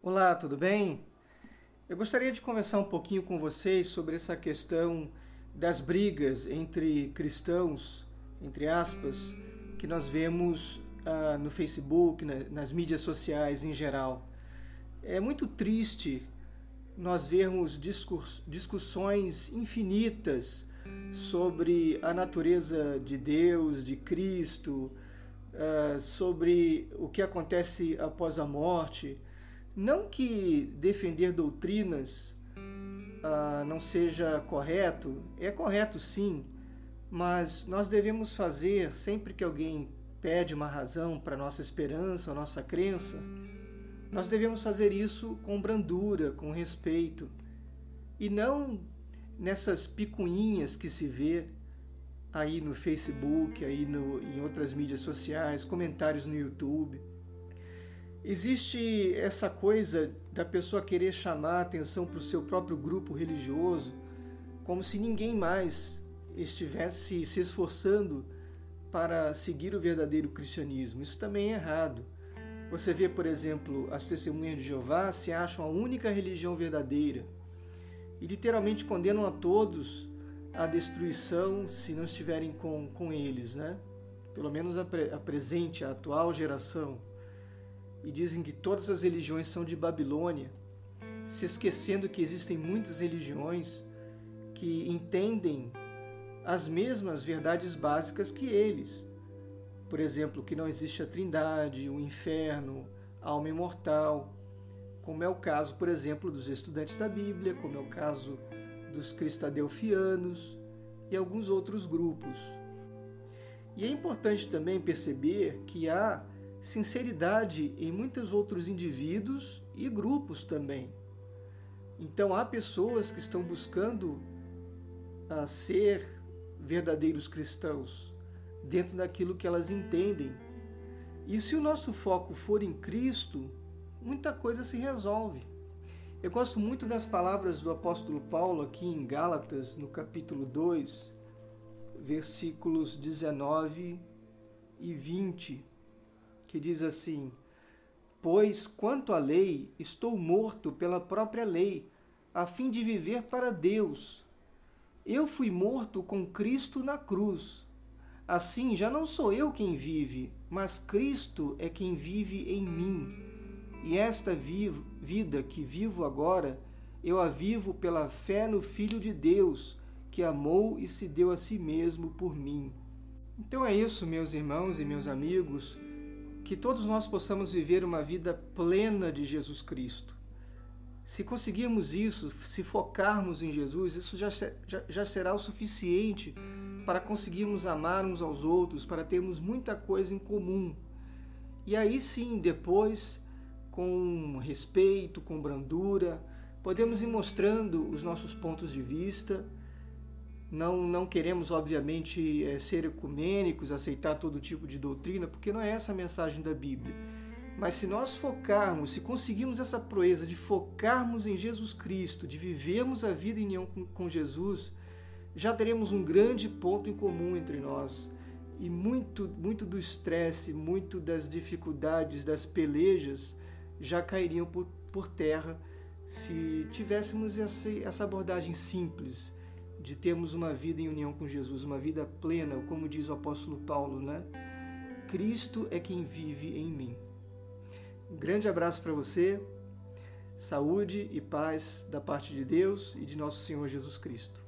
Olá, tudo bem? Eu gostaria de conversar um pouquinho com vocês sobre essa questão das brigas entre cristãos, entre aspas, que nós vemos ah, no Facebook, na, nas mídias sociais em geral. É muito triste nós vermos discurs, discussões infinitas sobre a natureza de Deus, de Cristo, ah, sobre o que acontece após a morte não que defender doutrinas ah, não seja correto, é correto sim, mas nós devemos fazer sempre que alguém pede uma razão para nossa esperança, nossa crença, nós devemos fazer isso com brandura, com respeito, e não nessas picuinhas que se vê aí no Facebook, aí no, em outras mídias sociais, comentários no YouTube. Existe essa coisa da pessoa querer chamar a atenção para o seu próprio grupo religioso, como se ninguém mais estivesse se esforçando para seguir o verdadeiro cristianismo. Isso também é errado. Você vê, por exemplo, as testemunhas de Jeová se acham a única religião verdadeira e literalmente condenam a todos à destruição se não estiverem com, com eles, né? Pelo menos a, pre, a presente, a atual geração e dizem que todas as religiões são de Babilônia, se esquecendo que existem muitas religiões que entendem as mesmas verdades básicas que eles. Por exemplo, que não existe a trindade, o inferno, a alma imortal, como é o caso, por exemplo, dos estudantes da Bíblia, como é o caso dos cristadelfianos e alguns outros grupos. E é importante também perceber que há sinceridade em muitos outros indivíduos e grupos também. Então há pessoas que estão buscando a ah, ser verdadeiros cristãos dentro daquilo que elas entendem. E se o nosso foco for em Cristo, muita coisa se resolve. Eu gosto muito das palavras do apóstolo Paulo aqui em Gálatas, no capítulo 2, versículos 19 e 20 que diz assim: Pois quanto à lei, estou morto pela própria lei, a fim de viver para Deus. Eu fui morto com Cristo na cruz. Assim, já não sou eu quem vive, mas Cristo é quem vive em mim. E esta vida que vivo agora, eu a vivo pela fé no Filho de Deus, que amou e se deu a si mesmo por mim. Então é isso, meus irmãos e meus amigos que todos nós possamos viver uma vida plena de Jesus Cristo. Se conseguirmos isso, se focarmos em Jesus, isso já, já, já será o suficiente para conseguirmos amar uns aos outros, para termos muita coisa em comum. E aí sim, depois, com respeito, com brandura, podemos ir mostrando os nossos pontos de vista não, não queremos, obviamente, é, ser ecumênicos, aceitar todo tipo de doutrina, porque não é essa a mensagem da Bíblia. Mas se nós focarmos, se conseguirmos essa proeza de focarmos em Jesus Cristo, de vivermos a vida em união com, Jesus, já teremos um grande ponto em comum entre nós. E muito, muito do estresse, muito das dificuldades, das pelejas já cairiam por, por terra se tivéssemos essa, essa abordagem simples de termos uma vida em união com Jesus, uma vida plena, como diz o apóstolo Paulo, né? Cristo é quem vive em mim. Um grande abraço para você, saúde e paz da parte de Deus e de nosso Senhor Jesus Cristo.